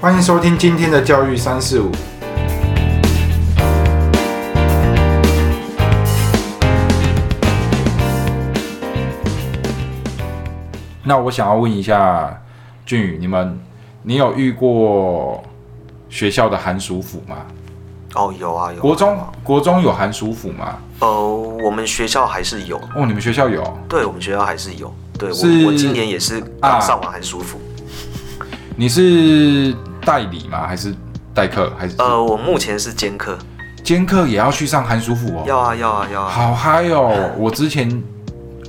欢迎收听今天的教育三四五。那我想要问一下俊宇，你们，你有遇过学校的寒暑辅吗？哦，有啊有啊。国中国中有寒暑辅吗？呃，我们学校还是有，哦，你们学校有？对我们学校还是有。对我我今年也是啊刚上完寒暑辅。你是代理吗？还是代课？还是呃，我目前是兼课，兼课也要去上寒暑辅哦？要啊要啊要啊。好嗨哦！我之前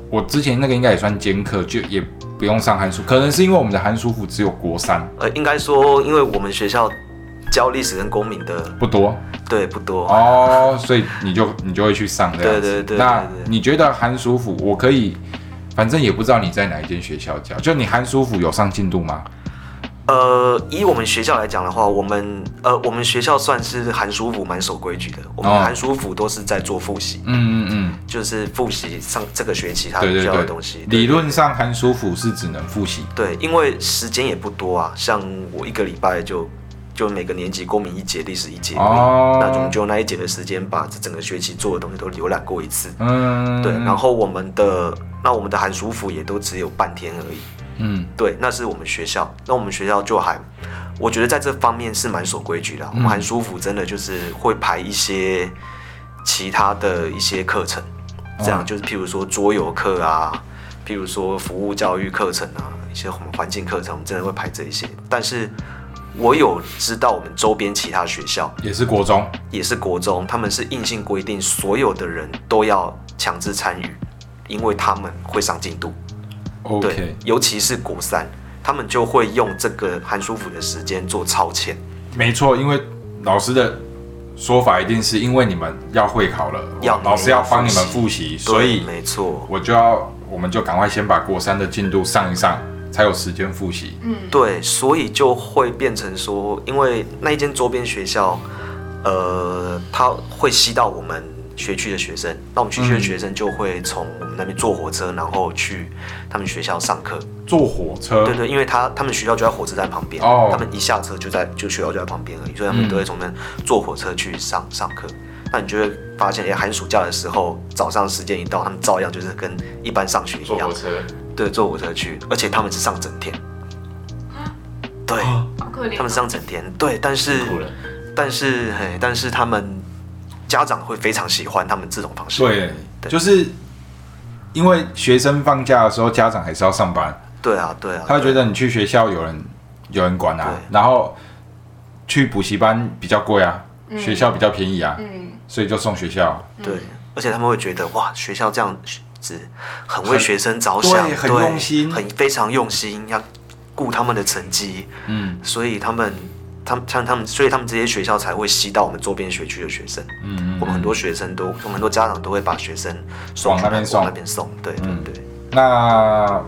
我之前那个应该也算兼课，就也不用上寒暑，可能是因为我们的寒暑辅只有国三，呃，应该说，因为我们学校教历史跟公民的不多对不多。哦，所以你就你就会去上这样子。对对对那对对你觉得寒暑辅我可以，反正也不知道你在哪一间学校教，就你寒暑辅有上进度吗？呃，以我们学校来讲的话，我们呃，我们学校算是寒暑辅蛮守规矩的。我们哦寒暑辅都是在做复习，嗯嗯嗯就是复习上这个学期他需要的东西。，理论上寒暑辅是只能复习。对，因为时间也不多啊，像我一个礼拜就就每个年级公民一节，历史一节，哦那我们就那一节的时间把这整个学期做的东西都浏览过一次。嗯，对，然后我们的那我们的寒暑辅也都只有半天而已。嗯对，那是我们学校，那我们学校就还，我觉得在这方面是蛮守规矩的啊、我们很舒服真的就是会排一些其他的一些课程，这样、嗯就是譬如说桌游课啊，譬如说服务教育课程啊，一些我们环境课程，我们真的会排这一些。但是我有知道我们周边其他学校也是国中。也是国中，他们是硬性规定所有的人都要强制参与，因为他们会上进度。对 OK，，尤其是国三，他们就会用这个寒暑辅的时间做超前。没错，因为老师的说法一定是因为你们要会考了，要老师要帮你们复习，所以没错，我就要，我们就赶快先把国三的进度上一上，才有时间复习。嗯对，所以就会变成说，因为那一间周边学校，呃，它会吸到我们学区的学生，那我们学区的学生就会从我们那边坐火车，然后去他们学校上课。坐火车，对对，因为他他们学校就在火车站旁边，哦他们一下车就在就学校就在旁边而已，所以他们嗯都会从那坐火车去上上课。那你就会发现，哎，寒暑假的时候，早上时间一到，他们照样就是跟一般上学一样坐火，车，对，坐火车去，而且他们是上整天。对，哦好可怜哦。他们是上整天，对，但是。但是嘿，但是他们家长会非常喜欢他们这种方式。对，对。就是因为学生放假的时候，家长还是要上班，对啊，对啊，他会觉得你去学校有人有人管啊，然后去补习班比较贵啊，学校比较便宜啊，嗯，所以就送学校。对，而且他们会觉得哇，学校这样子很为学生着想，对很用心。很非常用心，要顾他们的成绩，嗯。所以他们。他们像他们，所以他们这些学校才会吸到我们周边学区的学生。嗯嗯我们很多学生都，我们很多家长都会把学生送往那边送往那边送。对对嗯对。那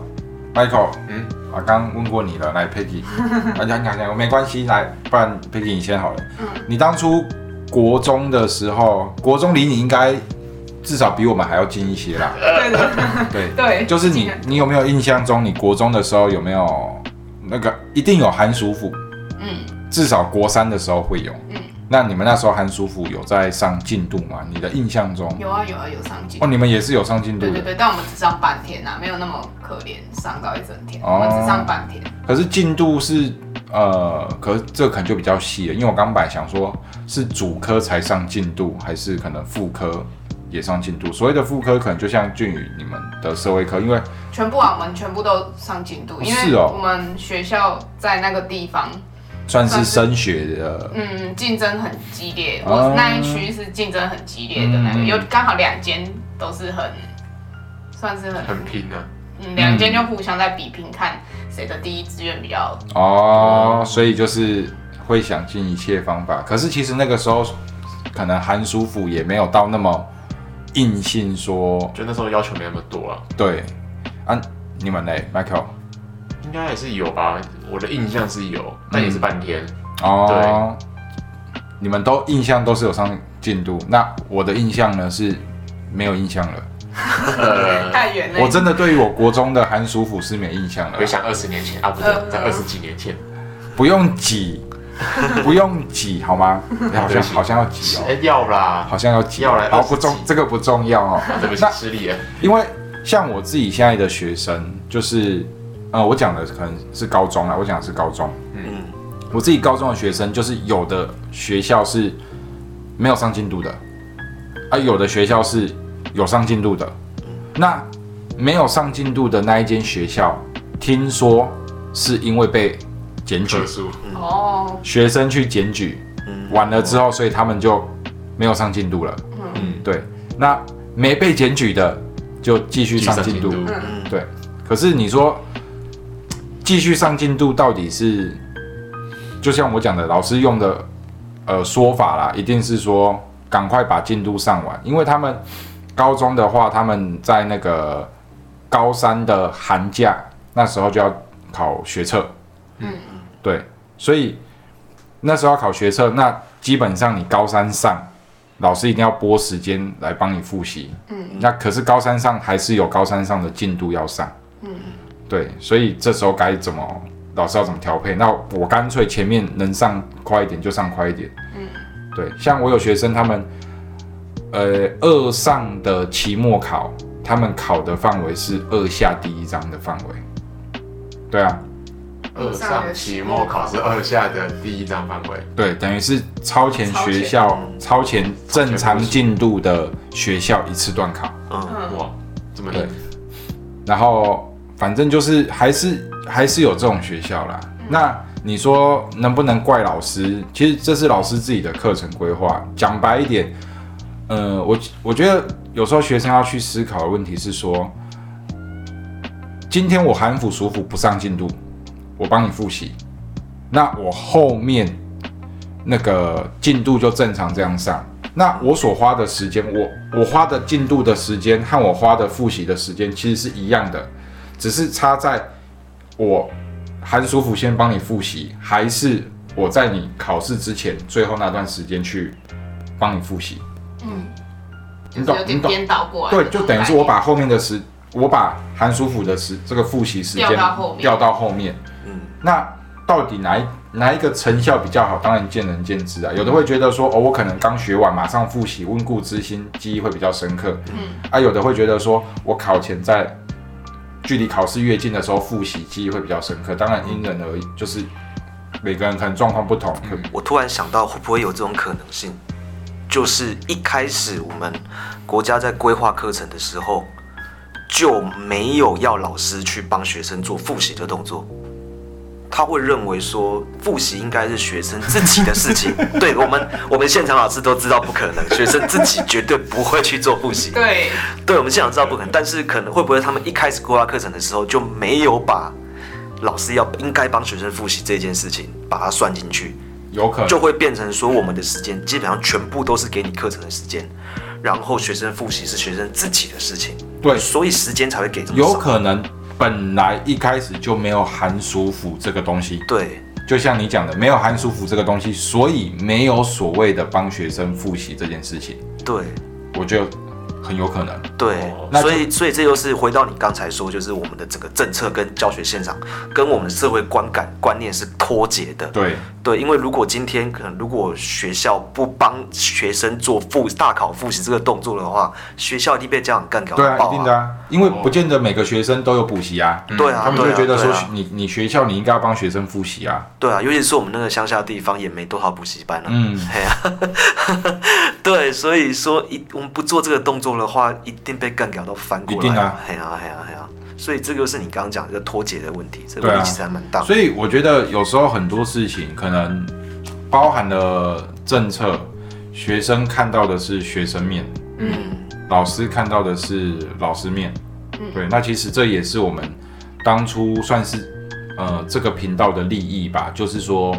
Michael，嗯，啊，刚问过你了，来 Peggy，啊，讲讲讲，没关系，来，不然 Peggy 你先好了。嗯你当初国中的时候，国中离你应该至少比我们还要近一些啦。对的，对，对，就是你，你有没有印象中，你国中的时候有没有那个一定有寒暑辅，嗯至少国三的时候会有。嗯，那你们那时候韩叔父有在上进度吗？你的印象中？有啊有啊有上进哦，。你们也是有上进度的。对对对，但我们只上半天啊，没有那么可怜，上到一整天，哦我们只上半天。可是进度是呃，可是这可能就比较细了，因为我刚本来想说是主科才上进度，还是可能副科也上进度。所谓的副科，可能就像俊宇你们的社会科，因为全部啊，我们全部都上进度，因为是哦我们学校在那个地方，算是升学的，嗯，竞争很激烈。哦我那一区是竞争很激烈的那个，嗯有刚好两间都是很，算是很，很拼啊。嗯，两间就互相在比拼，看谁的第一志愿比较。哦，所以就是会想尽一切方法。可是其实那个时候，可能韩叔父也没有到那么硬性说就那时候要求没那么多啊，对啊。你们嘞，Michael？应该也是有吧。我的印象是有，但也是半天。哦，你们都印象都是有上进度，那我的印象呢是没有印象了。呃，太远了。我真的对于我国中的寒暑辅是没印象了回，想二十年前啊，不对，在二十几年前，不用挤，不用挤好吗？哎好像好像要挤哦，哎，要啦，好像要挤哦，要来好不重20，这个不重要哦。对不起那，失礼了。因为像我自己现在的学生，就是呃，我讲的可能是高中啦，我讲的是高中。嗯，我自己高中的学生，就是有的学校是没有上进度的，啊，有的学校是有上进度的。那没有上进度的那一间学校，听说是因为被检举。哦，学生去检举，嗯。完了之后，所以他们就没有上进度了。嗯，对，那没被检举的就继续上进度。继续上嗯。对，可是你说继续上进度到底是，就像我讲的，老师用的呃说法啦，一定是说赶快把进度上完，因为他们高中的话，他们在那个高三的寒假那时候就要考学测，嗯，对，所以那时候要考学测，那基本上你高三上，老师一定要拨时间来帮你复习。嗯，那可是高三上还是有高三上的进度要上。嗯，对，所以这时候该怎么，老师要怎么调配？那我干脆前面能上快一点就上快一点。嗯，对，像我有学生他们，呃，二上的期末考，他们考的范围是二下第一章的范围。对啊，二上期末考是二下的第一章范围，对，等于是超前学校、超前。正常进度的学校一次段考，嗯，嗯，哇，这么厉害，然后反正就是还是还是有这种学校啦。那你说能不能怪老师？其实这是老师自己的课程规划。讲白一点，呃，我我觉得有时候学生要去思考的问题是说，今天我寒辅暑辅不上进度，我帮你复习，那我后面那个进度就正常这样上。那我所花的时间，我我花的进度的时间和我花的复习的时间其实是一样的，只是差在我寒暑辅先帮你复习，还是我在你考试之前最后那段时间去帮你复习。嗯，你懂你懂颠倒过来对就等于是我把后面的时，我把寒暑辅的时这个复习时间调到后面调到后面。嗯，那到底哪一哪一个成效比较好？当然见仁见智啊。有的会觉得说，哦，我可能刚学完马上复习，温故知新，记忆会比较深刻。嗯，啊，有的会觉得说我考前在距离考试越近的时候复习，记忆会比较深刻。当然因人而异，就是每个人可能状况不同。我突然想到，会不会有这种可能性？就是一开始我们国家在规划课程的时候，就没有要老师去帮学生做复习的动作。他会认为说，复习应该是学生自己的事情。对我们，我们现场老师都知道不可能，学生自己绝对不会去做复习。对，对，我们现场知道不可能，但是可能会不会他们一开始规划课程的时候就没有把老师要应该帮学生复习这件事情把它算进去，有可能就会变成说我们的时间基本上全部都是给你课程的时间，然后学生复习是学生自己的事情，对，所以时间才会给这么少。有可能本来一开始就没有寒暑服这个东西。对。就像你讲的，没有寒暑服这个东西，所以没有所谓的帮学生复习这件事情，对。我觉得很有可能。对哦，所以所以这又是回到你刚才说，就是我们的整个政策跟教学现场跟我们的社会观感观念是脱节的。对，对，因为如果今天可能如果学校不帮学生做复大考复习这个动作的话，学校一定被家长干掉对啊，一定的啊，因为不见得每个学生都有补习啊，对啊，他们就觉得说你你学校你应该要帮学生复习啊，对啊，尤其是我们那个乡下地方也没多少补习班啊。嗯，对，所以说一我们不做这个动作的话，一定被干掉到翻过来。一定啊，嘿啊嘿啊嘿啊，所以这个是你刚刚讲这个脱节的问题，这个问题其实还蛮大的。所以我觉得有时候很多事情可能包含了政策，学生看到的是学生面，嗯，老师看到的是老师面，嗯。对，那其实这也是我们当初算是呃这个频道的利益吧，就是说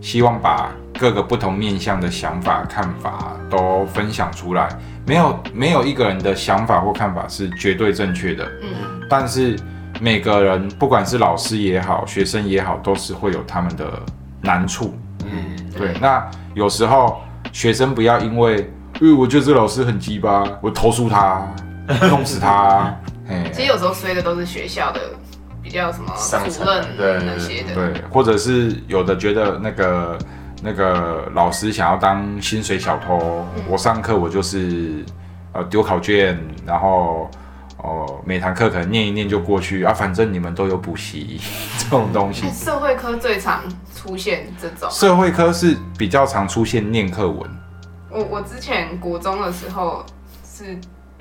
希望把各个不同面向的想法看法都分享出来，没有没有一个人的想法或看法是绝对正确的，嗯，但是每个人不管是老师也好，学生也好，都是会有他们的难处，嗯，对，那有时候学生不要因为，因为我觉得这个老师很鸡巴，我投诉他，弄死他。嘿。其实有时候衰的都是学校的比较什么主任那些的。对，或者是有的觉得那个那个老师想要当薪水小偷，我上课我就是呃丢考卷，然后哦、每堂课可能念一念就过去啊，反正你们都有补习 这种东西哎。社会科最常出现这种。社会科是比较常出现念课文，我我之前国中的时候是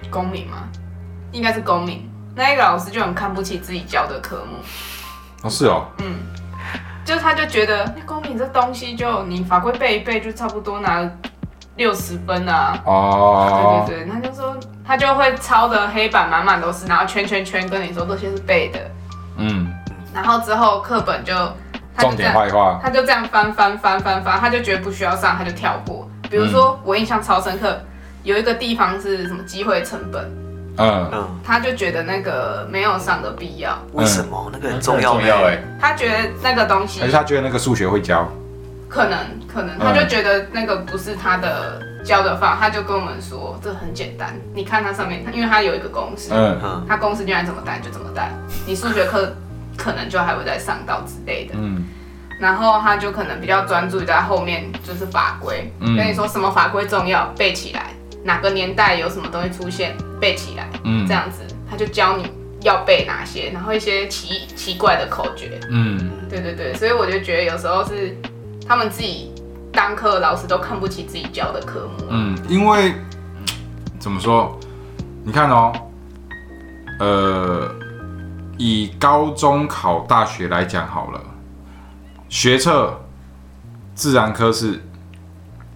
公民吗？应该是公民。那一个老师就很看不起自己教的科目，哦是哦，就他就觉得那公平这东西就你法规背一背就差不多拿六十分啊。哦，对对对，他就说他就会抄的黑板满满都是，然后圈圈圈跟你说这些是背的，嗯，然后之后课本就他就重点坏话，他就这样翻翻翻翻翻，他就觉得不需要上，他就跳过。比如说我印象超深刻，有一个地方是什么机会成本，嗯，嗯，他就觉得那个没有上的必要，为什么？那个很重要重要哎，他觉得那个东西还是他觉得那个数学会教，可能可能，他就觉得那个不是他的教的法，他就跟我们说这很简单，你看它上面，因为它有一个公式，嗯。嗯。它公式就按怎么带就怎么带，你数学课可能就还会再上到之类的。嗯。然后他就可能比较专注于在后面就是法规，嗯。跟你说什么法规重要背起来，哪个年代有什么东西出现背起来，嗯。这样子他就教你要背哪些，然后一些奇奇怪的口诀，嗯，对对对，所以我就觉得有时候是他们自己当课的老师都看不起自己教的科目，嗯，因为怎么说？你看哦，呃，以高中考大学来讲好了，学测自然科是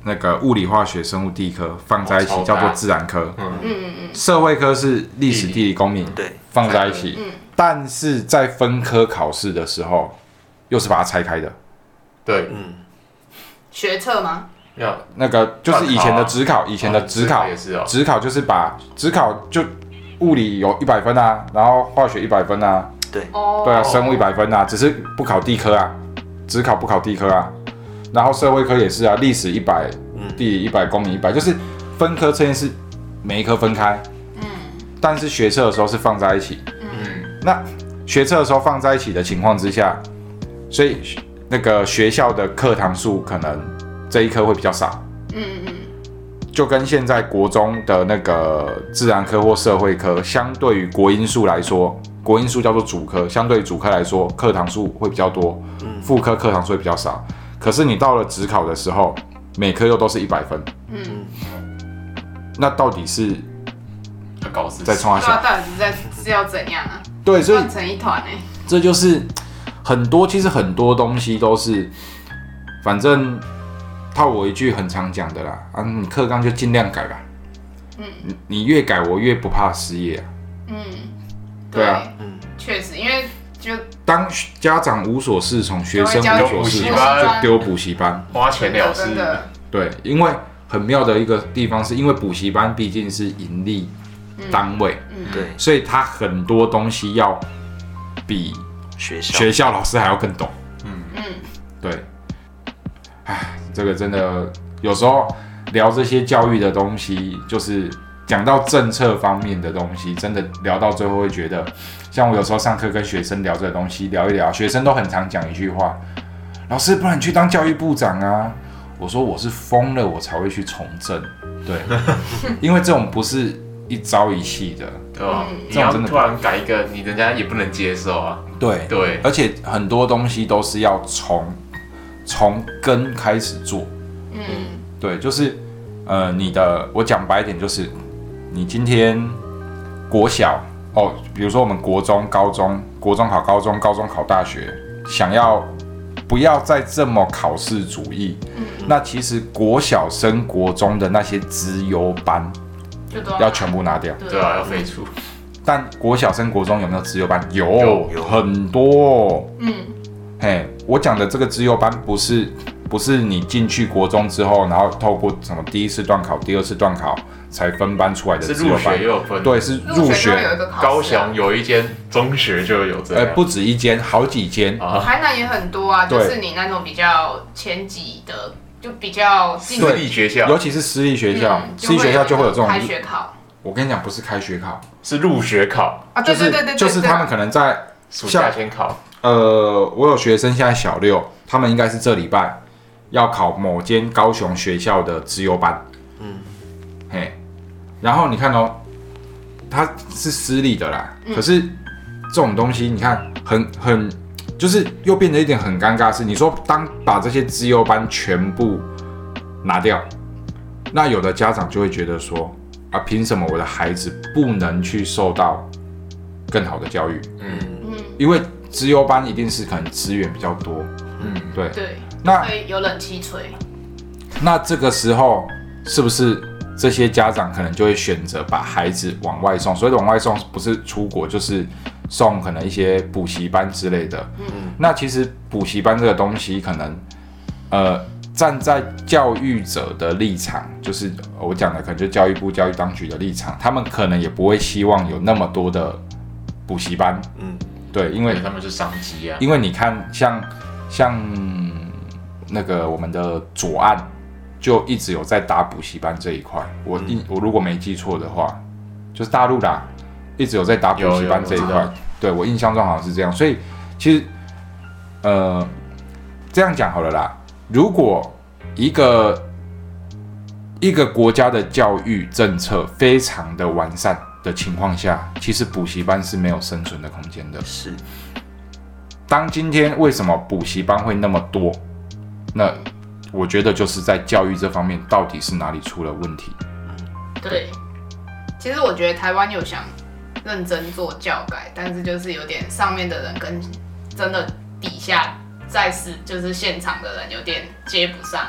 那个物理、化学、生物、地科放在一起叫做自然科，嗯，嗯嗯嗯，社会科是历史、地理、公民对，放在一起，嗯。但是在分科考试的时候，又是把它拆开的。对，嗯，学测吗？要那个就是以前的职考，以前的职考哦也是哦，职考就是把职考就物理有一百分啊，然后化学一百分啊，对。哦，对啊，生物一百分啊，只是不考地科啊，职考不考地科啊，然后社会科也是啊，历史一百，嗯。地理一百，公民一百，就是分科测验是每一科分开，嗯。但是学测的时候是放在一起，嗯，那学测的时候放在一起的情况之下，所以那个学校的课堂数可能这一科会比较少。嗯嗯就跟现在国中的那个自然科或社会科，相对于国英数来说，国英数叫做主科，相对主科来说，课堂数会比较多，嗯。副科课堂数会比较少。可是你到了职考的时候，每科又都是一百分，嗯，那到底是要搞死。在冲他不知道笑？到底是在是要怎样啊？对，所以乱成一团哎，这就是很多，其实很多东西都是，反正套我一句很常讲的啦，啊，你课纲就尽量改吧，嗯。你你越改，我越不怕失业啊。嗯，对啊，嗯确实，因为就当家长无所适从，学生无所适从，就丢补习班。花钱了事，的，对，因为很妙的一个地方是，因为补习班毕竟是盈利单位，嗯，对，所以他很多东西要比学校。学校老师还要更懂。嗯。嗯。对，唉，这个真的有时候聊这些教育的东西，就是讲到政策方面的东西，真的聊到最后会觉得，像我有时候上课跟学生聊这个东西，聊一聊，学生都很常讲一句话：“老师，不然你去当教育部长啊？”我说我是疯了，我才会去从政。对，因为这种不是一朝一夕的。对吧？嗯你要这种真的突然改一个，你人家也不能接受啊。对对，而且很多东西都是要从从根开始做。嗯对，就是呃，你的我讲白一点，就是你今天国小哦，比如说我们国中、高中，国中考高中，高中考大学，想要不要再这么考试主义，那其实国小升国中的那些资优班要全部拿掉。对啊，要废除。但国小升国中有没有资优班？有，有有很多。嗯嘿，我讲的这个资优班不是不是你进去国中之后，然后透过什么第一次段考、第二次段考才分班出来的是入学又有分。，对，是入学有学，一个考试啊。高雄有一间中学就有这呃，样。不止一间，好几间。啊，台南也很多啊，就对是你那种比较前几的，就比较近。私立学校。尤其是私立学校，嗯私立学校就会有这种开。学考。我跟你讲，不是开学考，是入学考，啊，就是对对对对，对。就是他们可能在暑假先考，呃，我有学生现在小六，他们应该是这礼拜要考某间高雄学校的资优班。嗯，嘿，然后你看哦，它是私立的啦，可是这种东西你看很很，就是又变得一点很尴尬的是，你说当把这些资优班全部拿掉，那有的家长就会觉得说啊，凭什么我的孩子不能去受到更好的教育？嗯，因为资优班一定是可能资源比较多，嗯，对。对，那会有冷气吹。那这个时候是不是这些家长可能就会选择把孩子往外送？所谓的往外送，不是出国就是送可能一些补习班之类的。嗯，那其实补习班这个东西，可能呃站在教育者的立场，就是我讲的可能就教育部教育当局的立场，他们可能也不会希望有那么多的补习班。嗯，对，因为因为他们是商机啊，因为你看，像像那个我们的左岸就一直有在打补习班这一块。我印我如果没记错的话，就是大陆啦，一直有在打补习班这一块。对我印象中好像是这样，所以其实呃这样讲好了啦，如果一个一个国家的教育政策非常的完善的情况下，其实补习班是没有生存的空间的。是，当今天为什么补习班会那么多？那我觉得就是在教育这方面到底是哪里出了问题？对，其实我觉得台湾有想认真做教改，但是就是有点上面的人跟真的底下在是就是现场的人有点接不上，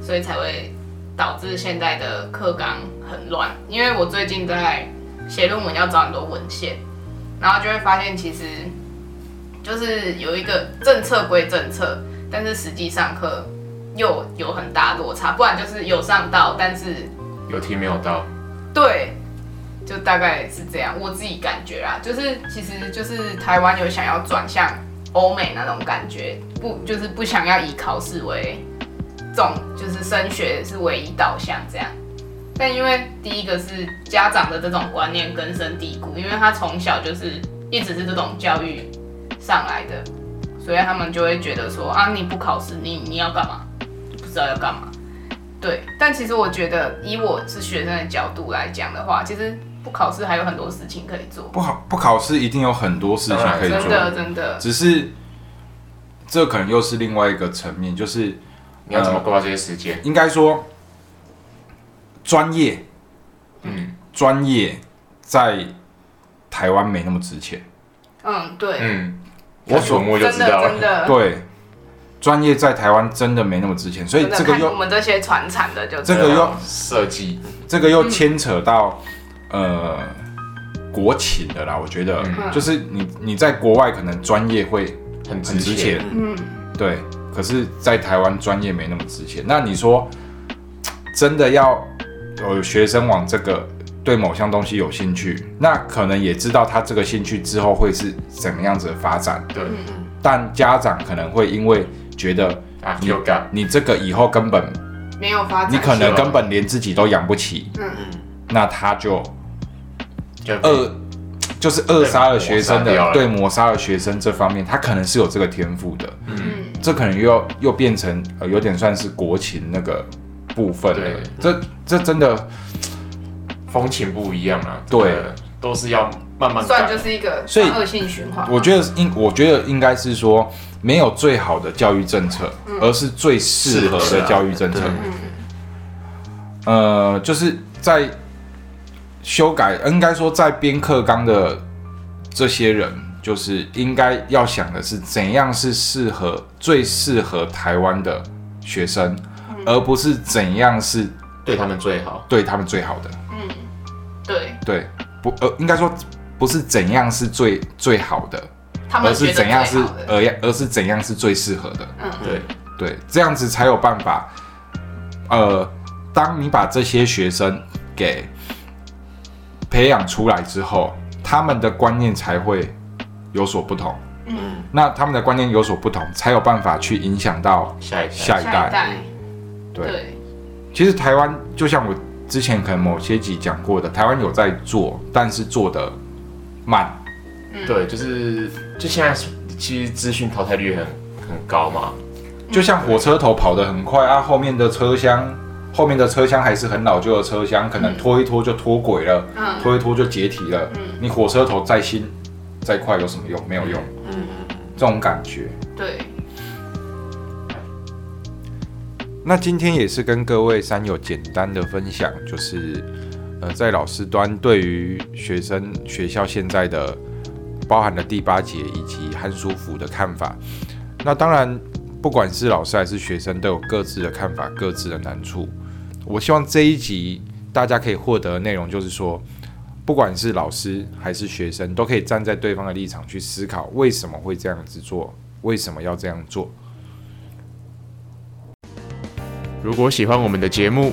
所以才会导致现在的课纲很乱。因为我最近在写论文要找很多文献，然后就会发现其实就是有一个政策归政策，但是实际上课又有很大落差，不然就是有上到，但是有听没有到，对，就大概是这样，我自己感觉啦，就是其实就是台湾有想要转向欧美那种感觉，不就是不想要以考试为重，就是升学是唯一导向这样。但因为第一个是家长的这种观念根深蒂固，因为他从小就是一直是这种教育上来的，所以他们就会觉得说啊，你不考试，你你要干嘛？不知道要干嘛。对，但其实我觉得，以我是学生的角度来讲的话，其实不考试还有很多事情可以做。不好不考试一定有很多事情可以做真的，真的，只是这可能又是另外一个层面，就是你要怎么规划这些时间？应该说专业嗯专业在台湾没那么值钱。嗯，对，嗯，我我所摸就真的知道了。真的，对，专业在台湾真的没那么值钱，所以这个又我们这些传产的就这个又设计，这个又牵扯到、呃国情的啦，我觉得、嗯。就是你你在国外可能专业会很很值钱，嗯，对，可是，在台湾专业没那么值钱。那你说真的要有学生往这个对某项东西有兴趣，那可能也知道他这个兴趣之后会是怎么样子的发展，对。但家长可能会因为觉得啊，有感，你这个以后根本没有发展，你可能根本连自己都养不起，嗯。嗯。那他就就扼就是扼杀了学生的对抹杀掉了。学生这方面，他可能是有这个天赋的，嗯，嗯，这可能又又变成呃有点算是国情那个部分。了。这这真的风情不一样啊，对。都是要慢慢算就。是一个所以恶性循环。我觉得应我觉得应该是说没有最好的教育政策，而是最适合的教育政策。呃，就是在修改，应该说在编课纲的这些人，就是应该要想的是怎样是适合最适合台湾的学生，而不是怎样是对他们最好。对他们最好的。嗯，对对，不呃，应该说不是怎样是最最好的，而是怎样是而而是怎样是最适合的。嗯，对，对，这样子才有办法。呃，当你把这些学生给培养出来之后，他们的观念才会有所不同。嗯，那他们的观念有所不同，才有办法去影响到下一代下一代。下一代，对，对，其实台湾就像我之前可能某些集讲过的，台湾有在做，但是做的慢。对，就是就现在其实资讯淘汰率很很高嘛，就像火车头跑得很快啊，后面的车厢，后面的车厢还是很老旧的车厢，可能拖一拖就脱轨了，嗯拖一拖就解体了。嗯你火车头再新再快有什么用？没有用。嗯这种感觉。对，那今天也是跟各位山友简单的分享，就是呃，在老师端对于学生学校现在的包含了第八节以及寒暑服的看法。那当然，不管是老师还是学生，都有各自的看法，各自的难处。我希望这一集大家可以获得内容，就是说，不管是老师还是学生，都可以站在对方的立场去思考，为什么会这样子做，为什么要这样做。如果喜欢我们的节目，